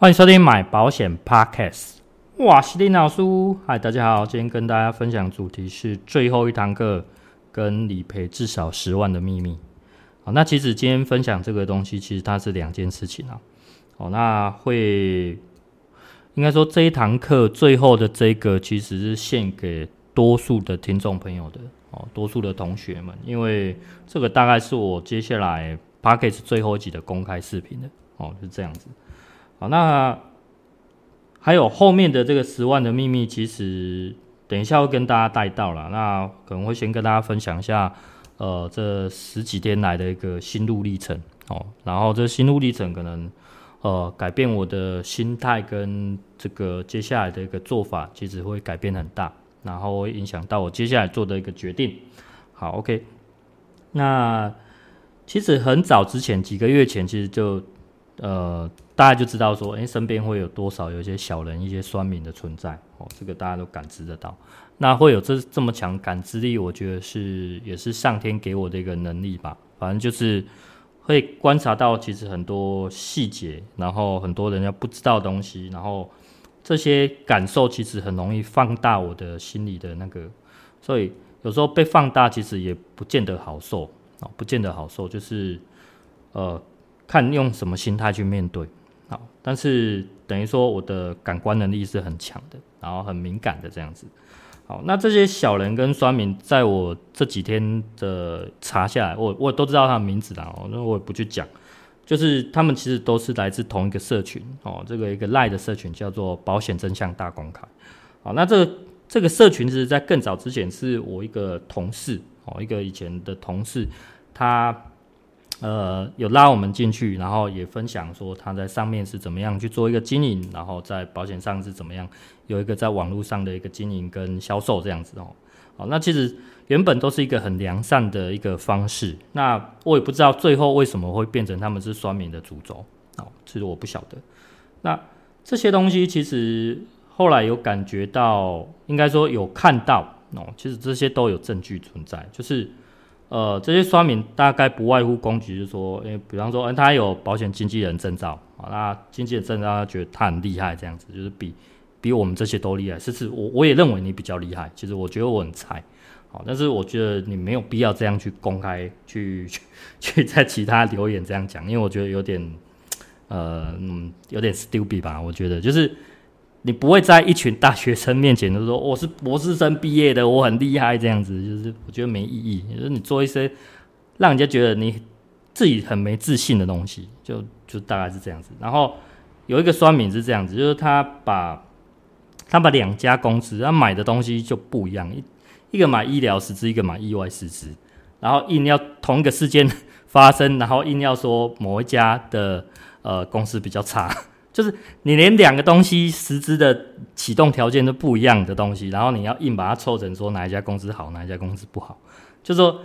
欢迎收听买保险 Podcast。哇，西林老师，嗨，大家好，今天跟大家分享主题是最后一堂课，跟理赔至少十万的秘密。好，那其实今天分享这个东西，其实它是两件事情啊。哦，那会应该说这一堂课最后的这个，其实是献给多数的听众朋友的哦，多数的同学们，因为这个大概是我接下来 Podcast 最后一集的公开视频的哦，是这样子。好，那还有后面的这个十万的秘密，其实等一下会跟大家带到了。那可能会先跟大家分享一下，呃，这十几天来的一个心路历程哦。然后这心路历程可能呃改变我的心态跟这个接下来的一个做法，其实会改变很大，然后会影响到我接下来做的一个决定。好，OK。那其实很早之前，几个月前，其实就。呃，大家就知道说，诶、身边会有多少有一些小人、一些酸民的存在哦，这个大家都感知得到。那会有这这么强感知力，我觉得是也是上天给我的一个能力吧。反正就是会观察到其实很多细节，然后很多人家不知道东西，然后这些感受其实很容易放大我的心里的那个，所以有时候被放大其实也不见得好受啊，不见得好受，就是呃。看用什么心态去面对，好，但是等于说我的感官能力是很强的，然后很敏感的这样子，好，那这些小人跟酸民，在我这几天的查下来，我我都知道他的名字啦，那我也不去讲，就是他们其实都是来自同一个社群哦，这个一个赖的社群叫做保险真相大公开，好，那这这个社群是在更早之前是我一个同事哦，一个以前的同事，他。呃，有拉我们进去，然后也分享说他在上面是怎么样去做一个经营，然后在保险上是怎么样有一个在网络上的一个经营跟销售这样子哦。好，那其实原本都是一个很良善的一个方式，那我也不知道最后为什么会变成他们是酸民的主轴哦，其实我不晓得。那这些东西其实后来有感觉到，应该说有看到哦，其实这些都有证据存在，就是。呃，这些酸民大概不外乎攻击，就是说，诶，比方说，嗯，他有保险经纪人证照，啊，那经纪人证照，他觉得他很厉害，这样子，就是比比我们这些都厉害。是是我我也认为你比较厉害，其实我觉得我很菜，好，但是我觉得你没有必要这样去公开去去，在其他留言这样讲，因为我觉得有点，呃，嗯，有点 stupid 吧，我觉得就是。你不会在一群大学生面前都说 我是博士生毕业的，我很厉害这样子，就是我觉得没意义。就是你做一些让人家觉得你自己很没自信的东西，就就大概是这样子。然后有一个酸民是这样子，就是他把他把两家公司他买的东西就不一样，一一个买医疗实支，一个买意外实支，然后硬要同一个事件发生，然后硬要说某一家的呃公司比较差。就是你连两个东西实质的启动条件都不一样的东西，然后你要硬把它凑成说哪一家公司好，哪一家公司不好，就说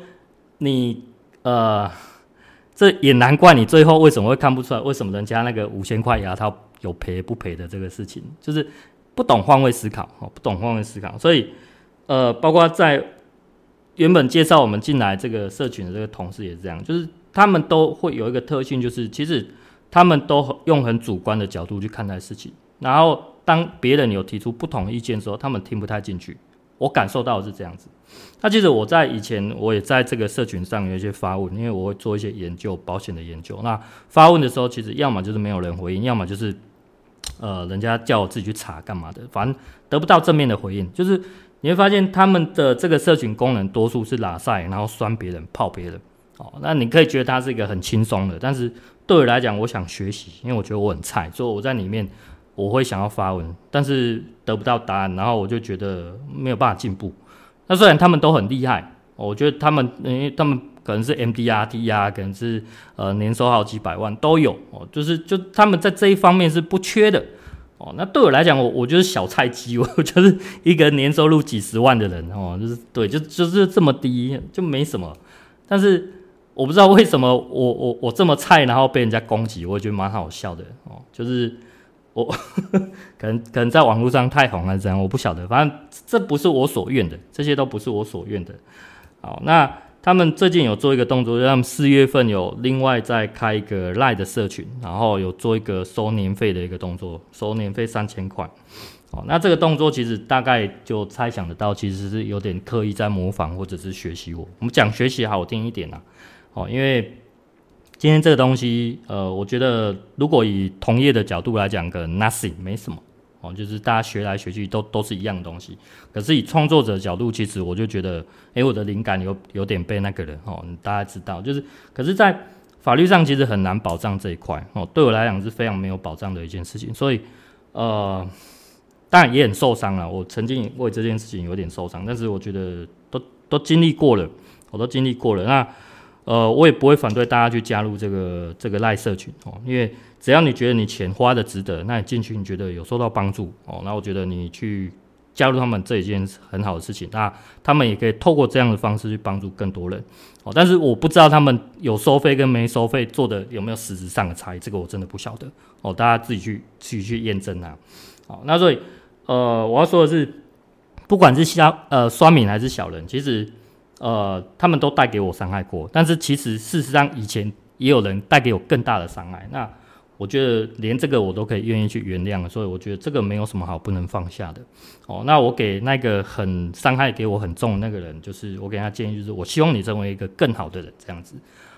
你呃，这也难怪你最后为什么会看不出来，为什么人家那个五千块牙套有赔不赔的这个事情，就是不懂换位思考哦，不懂换位思考，所以呃，包括在原本介绍我们进来这个社群的这个同事也是这样，就是他们都会有一个特性，就是其实。他们都用很主观的角度去看待事情，然后当别人有提出不同意见的时候，他们听不太进去。我感受到的是这样子。那其实我在以前我也在这个社群上有一些发问，因为我会做一些研究，保险的研究。那发问的时候，其实要么就是没有人回应，要么就是呃人家叫我自己去查干嘛的，反正得不到正面的回应。就是你会发现他们的这个社群功能多数是拉赛，然后酸别人、泡别人。哦，那你可以觉得它是一个很轻松的，但是。对我来讲，我想学习，因为我觉得我很菜，所以我在里面我会想要发文，但是得不到答案，然后我就觉得没有办法进步。那虽然他们都很厉害，我觉得他们，因为他们可能是 MDRT 啊，可能是呃年收好几百万都有哦，就是就他们在这一方面是不缺的哦。那对我来讲，我我就是小菜鸡，我就是一个年收入几十万的人哦，就是对，就就是这么低，就没什么，但是。我不知道为什么我我我这么菜，然后被人家攻击，我觉得蛮好笑的哦。就是我 可能可能在网络上太红了，这样我不晓得。反正这不是我所愿的，这些都不是我所愿的。好，那他们最近有做一个动作，就是他们四月份有另外再开一个 LINE 的社群，然后有做一个收年费的一个动作，收年费三千块。哦，那这个动作其实大概就猜想得到，其实是有点刻意在模仿或者是学习我。我们讲学习好听一点呐，哦，因为今天这个东西，呃，我觉得如果以同业的角度来讲，个 nothing 没什么。哦，就是大家学来学去都都是一样的东西，可是以创作者的角度，其实我就觉得，哎，我的灵感有有点被那个人哦，大家知道，就是，可是，在法律上其实很难保障这一块哦，对我来讲是非常没有保障的一件事情，所以，呃，当然也很受伤了。我曾经为这件事情有点受伤，但是我觉得都都经历过了，我都经历过了，那。呃，我也不会反对大家去加入这个这个赖社群哦，因为只要你觉得你钱花的值得，那你进去你觉得有受到帮助哦，那我觉得你去加入他们这一件很好的事情，那他们也可以透过这样的方式去帮助更多人哦。但是我不知道他们有收费跟没收费做的有没有实质上的差异，这个我真的不晓得哦，大家自己去自己去验证啊。好，那所以呃，我要说的是，不管是小呃酸民还是小人，其实。呃，他们都带给我伤害过，但是其实事实上以前也有人带给我更大的伤害。那我觉得连这个我都可以愿意去原谅，所以我觉得这个没有什么好不能放下的。哦，那我给那个很伤害给我很重的那个人，就是我给他建议，就是我希望你成为一个更好的人，这样子。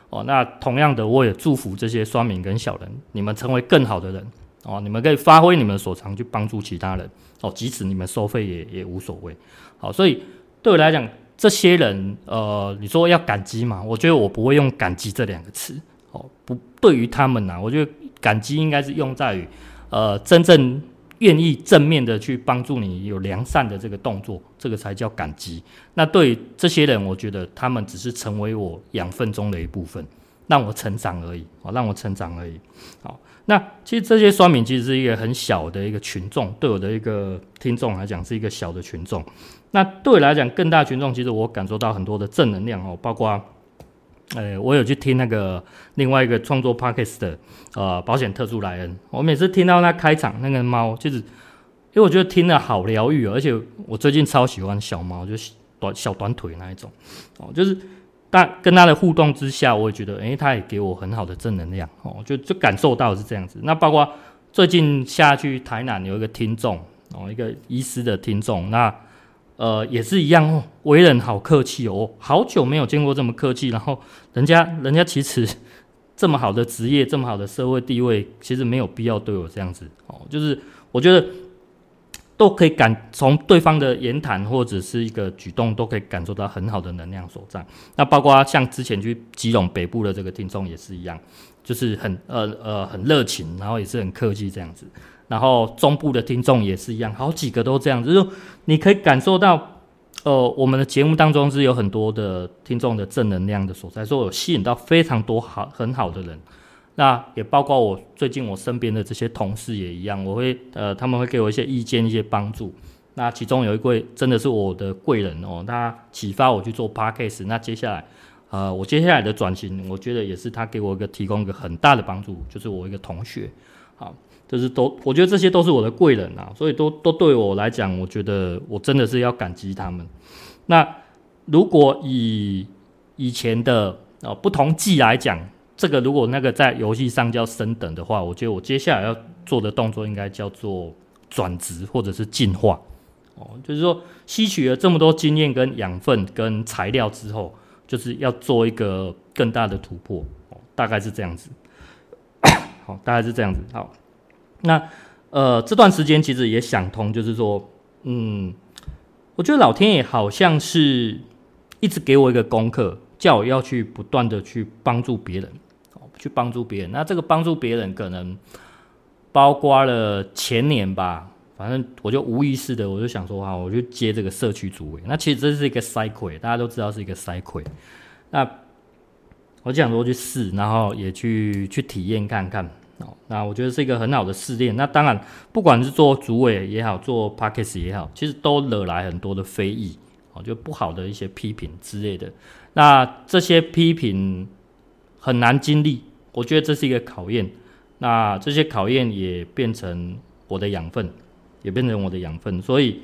哦，那同样的，我也祝福这些酸民跟小人，你们成为更好的人。哦，你们可以发挥你们所长去帮助其他人。哦，即使你们收费也也无所谓。好，所以对我来讲。这些人，呃，你说要感激嘛？我觉得我不会用感激这两个词，哦，不，对于他们呐，我觉得感激应该是用在于，呃，真正愿意正面的去帮助你，有良善的这个动作，这个才叫感激。那对于这些人，我觉得他们只是成为我养分中的一部分，让我成长而已，哦，让我成长而已。好，那其实这些酸民其实是一个很小的一个群众，对我的一个听众来讲是一个小的群众。那对我来讲，更大群众其实我感受到很多的正能量哦，包括，呃，我有去听那个另外一个创作 Podcast 的呃保险特助莱恩，我每次听到他开场那个猫，就是因为我觉得听了好疗愈，而且我最近超喜欢小猫，就是短小短腿那一种哦，就是但跟他的互动之下，我也觉得，诶，他也给我很好的正能量哦，就就感受到是这样子。那包括最近下去台南有一个听众哦，一个医师的听众，那。呃，也是一样哦，为人好客气哦，好久没有见过这么客气。然后人家，人家其实这么好的职业，这么好的社会地位，其实没有必要对我这样子哦。就是我觉得都可以感从对方的言谈或者是一个举动，都可以感受到很好的能量所在。那包括像之前去基隆北部的这个听众也是一样，就是很呃呃很热情，然后也是很客气这样子。然后中部的听众也是一样，好几个都这样子，就你可以感受到，呃，我们的节目当中是有很多的听众的正能量的所在，所以有吸引到非常多好很好的人。那也包括我最近我身边的这些同事也一样，我会呃他们会给我一些意见、一些帮助。那其中有一位真的是我的贵人哦，他启发我去做 Podcast。那接下来呃我接下来的转型，我觉得也是他给我一个提供一个很大的帮助，就是我一个同学，好。就是都，我觉得这些都是我的贵人啊，所以都都对我来讲，我觉得我真的是要感激他们。那如果以以前的呃不同季来讲，这个如果那个在游戏上叫升等的话，我觉得我接下来要做的动作应该叫做转职或者是进化哦，就是说吸取了这么多经验跟养分跟材料之后，就是要做一个更大的突破，大概是这样子。好，大概是这样子。好。那呃，这段时间其实也想通，就是说，嗯，我觉得老天爷好像是一直给我一个功课，叫我要去不断的去帮助别人，哦，去帮助别人。那这个帮助别人可能包括了前年吧，反正我就无意识的，我就想说，哈，我就接这个社区主委。那其实这是一个 cycle，大家都知道是一个 cycle。那我就想说去试，然后也去去体验看看。哦，那我觉得是一个很好的试炼。那当然，不管是做主委也好，做 Podcast 也好，其实都惹来很多的非议，哦，就不好的一些批评之类的。那这些批评很难经历，我觉得这是一个考验。那这些考验也变成我的养分，也变成我的养分。所以，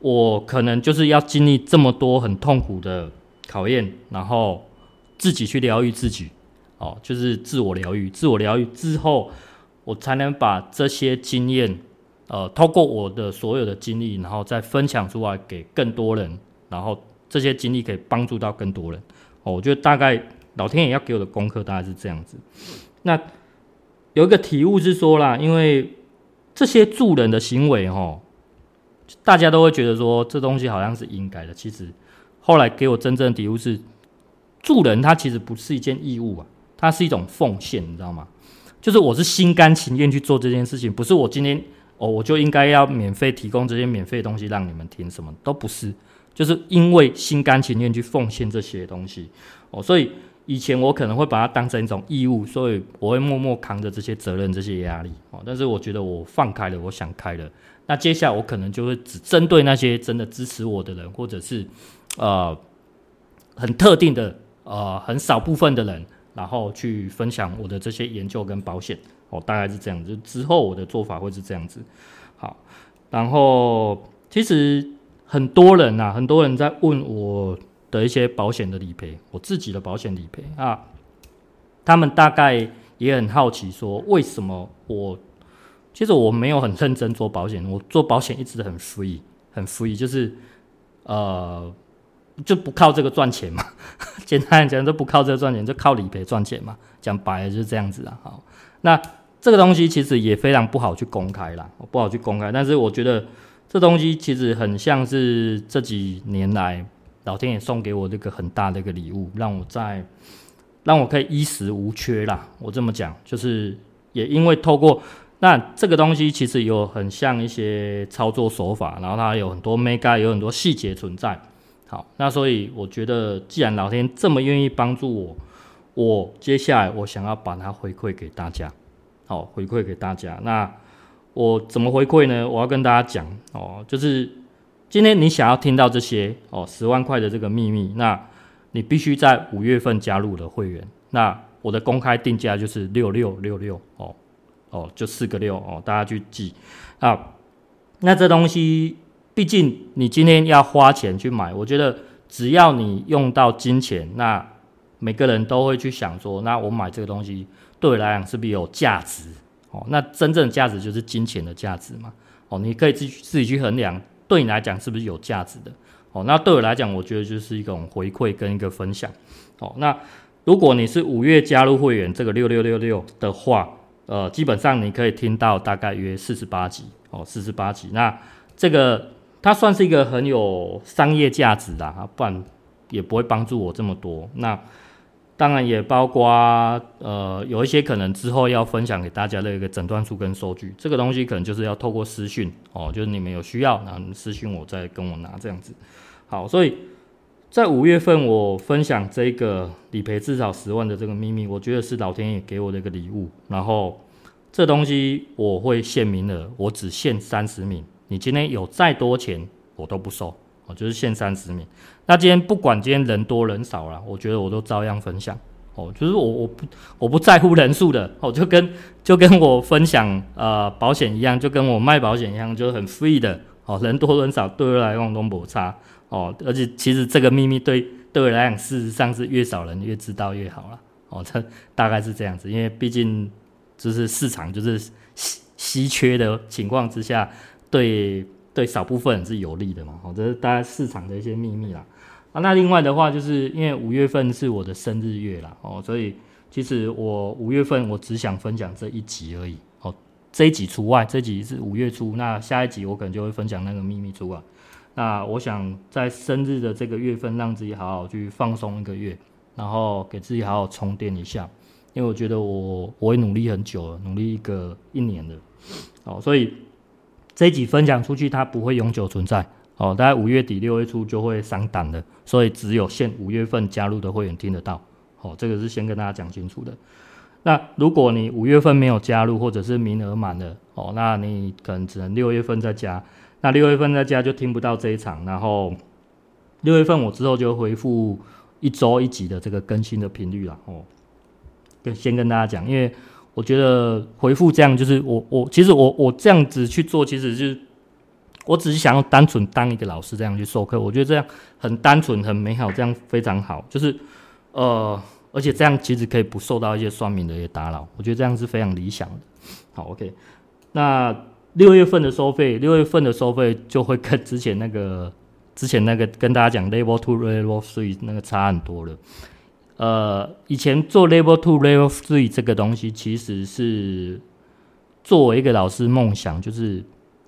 我可能就是要经历这么多很痛苦的考验，然后自己去疗愈自己，哦，就是自我疗愈。自我疗愈之后，我才能把这些经验，呃，透过我的所有的经历，然后再分享出来给更多人，然后这些经历可以帮助到更多人。哦，我觉得大概老天爷要给我的功课大概是这样子。那有一个体悟是说啦，因为这些助人的行为，哦，大家都会觉得说这东西好像是应该的，其实。后来给我真正的体悟是，助人他其实不是一件义务啊，它是一种奉献，你知道吗？就是我是心甘情愿去做这件事情，不是我今天哦我就应该要免费提供这些免费的东西让你们听，什么都不是，就是因为心甘情愿去奉献这些东西哦，所以以前我可能会把它当成一种义务，所以我会默默扛着这些责任、这些压力哦。但是我觉得我放开了，我想开了，那接下来我可能就会只针对那些真的支持我的人，或者是。呃，很特定的呃，很少部分的人，然后去分享我的这些研究跟保险哦，大概是这样子。之后我的做法会是这样子。好，然后其实很多人呐，很多人在问我的一些保险的理赔，我自己的保险理赔啊，他们大概也很好奇，说为什么我其实我没有很认真做保险，我做保险一直很 free，很 free，就是呃。就不靠这个赚钱嘛，简单讲，就不靠这个赚钱，就靠理赔赚钱嘛。讲白了就是这样子啊。好，那这个东西其实也非常不好去公开啦，不好去公开。但是我觉得这东西其实很像是这几年来老天爷送给我这个很大的一个礼物，让我在让我可以衣食无缺啦。我这么讲，就是也因为透过那这个东西，其实有很像一些操作手法，然后它有很多 mega，有很多细节存在。好，那所以我觉得，既然老天这么愿意帮助我，我接下来我想要把它回馈给大家，好，回馈给大家。那我怎么回馈呢？我要跟大家讲哦，就是今天你想要听到这些哦，十万块的这个秘密，那你必须在五月份加入我的会员。那我的公开定价就是六六六六哦哦，就四个六哦，大家去记啊。那这东西。毕竟你今天要花钱去买，我觉得只要你用到金钱，那每个人都会去想说，那我买这个东西对我来讲是不是有价值？哦，那真正的价值就是金钱的价值嘛。哦，你可以自自己去衡量，对你来讲是不是有价值的？哦，那对我来讲，我觉得就是一种回馈跟一个分享。哦，那如果你是五月加入会员这个六六六六的话，呃，基本上你可以听到大概约四十八集哦，四十八集。那这个。它算是一个很有商业价值的，不然也不会帮助我这么多。那当然也包括呃，有一些可能之后要分享给大家的一个诊断书跟收据，这个东西可能就是要透过私讯哦，就是你们有需要，然后私讯我再跟我拿这样子。好，所以在五月份我分享这个理赔至少十万的这个秘密，我觉得是老天爷给我的一个礼物。然后这东西我会限名额，我只限三十名。你今天有再多钱，我都不收，我就是限三十名。那今天不管今天人多人少了，我觉得我都照样分享。哦，就是我我不我不在乎人数的，哦，就跟就跟我分享呃保险一样，就跟我卖保险一样，就很 free 的。哦，人多人少对我来讲都没差。哦，而且其实这个秘密对对我来讲，事实上是越少人越知道越好了。哦，这大概是这样子，因为毕竟就是市场就是稀稀缺的情况之下。对对，少部分人是有利的嘛，哦，这是大家市场的一些秘密啦。那另外的话，就是因为五月份是我的生日月啦，哦，所以其实我五月份我只想分享这一集而已，哦，这一集除外，这一集是五月初，那下一集我可能就会分享那个秘密出来。那我想在生日的这个月份，让自己好好去放松一个月，然后给自己好好充电一下，因为我觉得我我会努力很久了，努力一个一年了，哦，所以。这一集分享出去，它不会永久存在哦。大概五月底六月初就会上档的，所以只有限五月份加入的会员听得到。哦，这个是先跟大家讲清楚的。那如果你五月份没有加入，或者是名额满了，哦，那你可能只能六月份再加。那六月份再加就听不到这一场。然后六月份我之后就回复一周一集的这个更新的频率了。哦，跟先跟大家讲，因为。我觉得回复这样就是我我其实我我这样子去做，其实就是我只是想要单纯当一个老师这样去授课，我觉得这样很单纯、很美好，这样非常好。就是呃，而且这样其实可以不受到一些算命的一些打扰，我觉得这样是非常理想的。好，OK，那六月份的收费，六月份的收费就会跟之前那个、之前那个跟大家讲 Level Two、Level Three 那个差很多了。呃，以前做 Level Two、Level Three 这个东西，其实是作为一个老师梦想，就是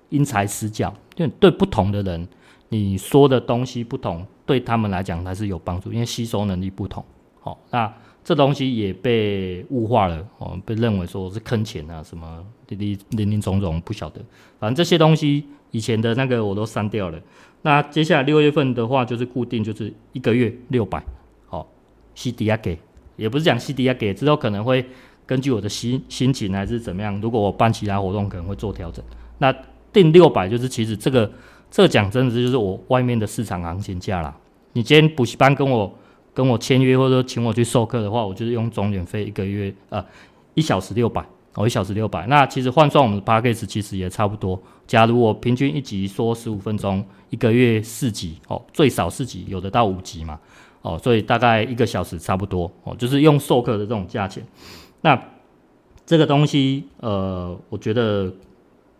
因材施教，对对不同的人，你说的东西不同，对他们来讲还是有帮助，因为吸收能力不同。好、那这东西也被物化了，哦，被认为说是坑钱啊，什么林林林林总总不晓得，反正这些东西以前的那个我都删掉了。那接下来六月份的话，就是固定就是一个月六百。好西迪亚给，也不是讲西迪亚给，之后可能会根据我的心心情还是怎么样，如果我办其他活动，可能会做调整。那定六百就是其实这个这个讲真的就是我外面的市场行情价啦。你今天补习班跟我跟我签约，或者说请我去授课的话，我就是用钟点费一个月呃一小时六百哦，一小时六百。那其实换算我们的 package 其实也差不多。假如我平均一集说十五分钟，一个月四集哦，最少四集，有的到五集嘛。哦，所以大概一个小时差不多哦，就是用授课的这种价钱。那这个东西，呃，我觉得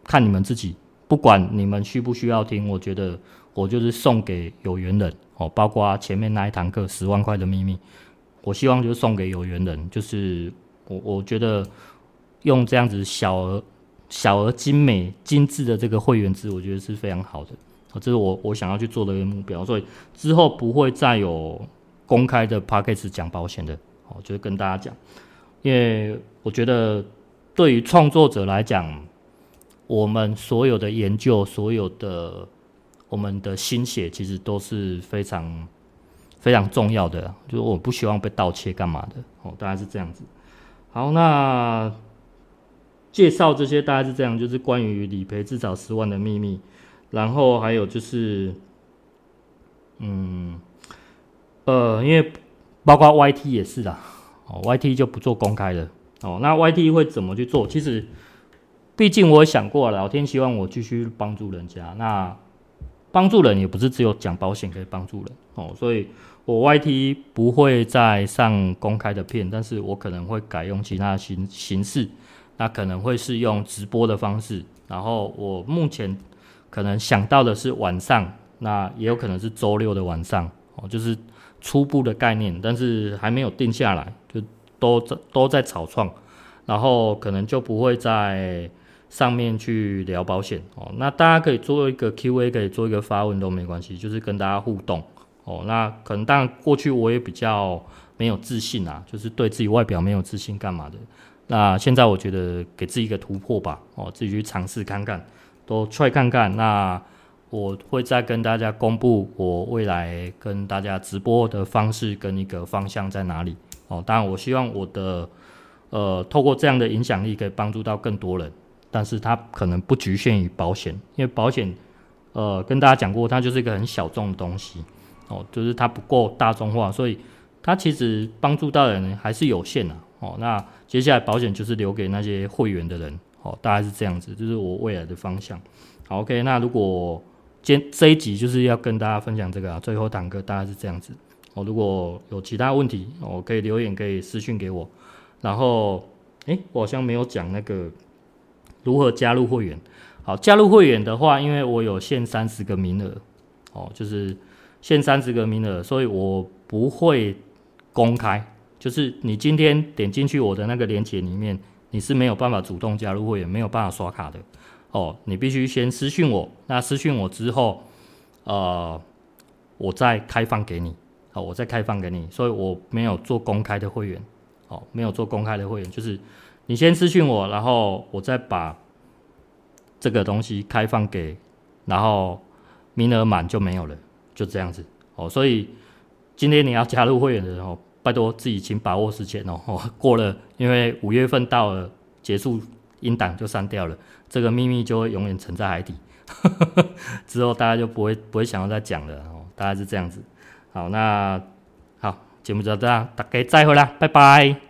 看你们自己，不管你们需不需要听，我觉得我就是送给有缘人哦。包括前面那一堂课十万块的秘密，我希望就送给有缘人，就是我我觉得用这样子小而小而精美精致的这个会员制，我觉得是非常好的。这是我我想要去做的一个目标，所以之后不会再有公开的 podcast 讲保险的，哦，就是跟大家讲，因为我觉得对于创作者来讲，我们所有的研究，所有的我们的心血，其实都是非常非常重要的，就是我不希望被盗窃干嘛的，哦，大概是这样子。好，那介绍这些大概是这样，就是关于理赔至少十万的秘密。然后还有就是，嗯，呃，因为包括 YT 也是啦，哦，YT 就不做公开的，哦，那 YT 会怎么去做？其实，毕竟我也想过了，老天希望我继续帮助人家，那帮助人也不是只有讲保险可以帮助人，哦，所以我 YT 不会再上公开的片，但是我可能会改用其他形形式，那可能会是用直播的方式，然后我目前。可能想到的是晚上，那也有可能是周六的晚上哦，就是初步的概念，但是还没有定下来，就都在都在草创，然后可能就不会在上面去聊保险哦。那大家可以做一个 Q&A，可以做一个发问都没关系，就是跟大家互动哦。那可能当然过去我也比较没有自信啊，就是对自己外表没有自信干嘛的。那现在我觉得给自己一个突破吧，哦，自己去尝试看看。都出来看看，那我会再跟大家公布我未来跟大家直播的方式跟一个方向在哪里哦。当然，我希望我的呃透过这样的影响力可以帮助到更多人，但是它可能不局限于保险，因为保险呃跟大家讲过，它就是一个很小众的东西哦，就是它不够大众化，所以它其实帮助到的人还是有限的哦。那接下来保险就是留给那些会员的人。哦，大概是这样子，就是我未来的方向。好，OK，那如果今这一集就是要跟大家分享这个啊，最后堂课大概是这样子。哦，如果有其他问题，哦，可以留言，可以私讯给我。然后，诶、我好像没有讲那个如何加入会员。好，加入会员的话，因为我有限三十个名额，哦，就是限三十个名额，所以我不会公开。就是你今天点进去我的那个链接里面。你是没有办法主动加入会员，没有办法刷卡的哦。你必须先私讯我，那私讯我之后，呃，我再开放给你，好，我再开放给你。所以我没有做公开的会员，哦，没有做公开的会员，就是你先私信我，然后我再把这个东西开放给，然后名额满就没有了，就这样子哦。所以今天你要加入会员的时候。拜托自己，请把握时间哦。过了，因为五月份到了，结束音档就删掉了，这个秘密就会永远沉在海底。之后大家就不会不会想要再讲了哦。大概是这样子。好，那好，节目就到这样，大家再会啦，拜拜。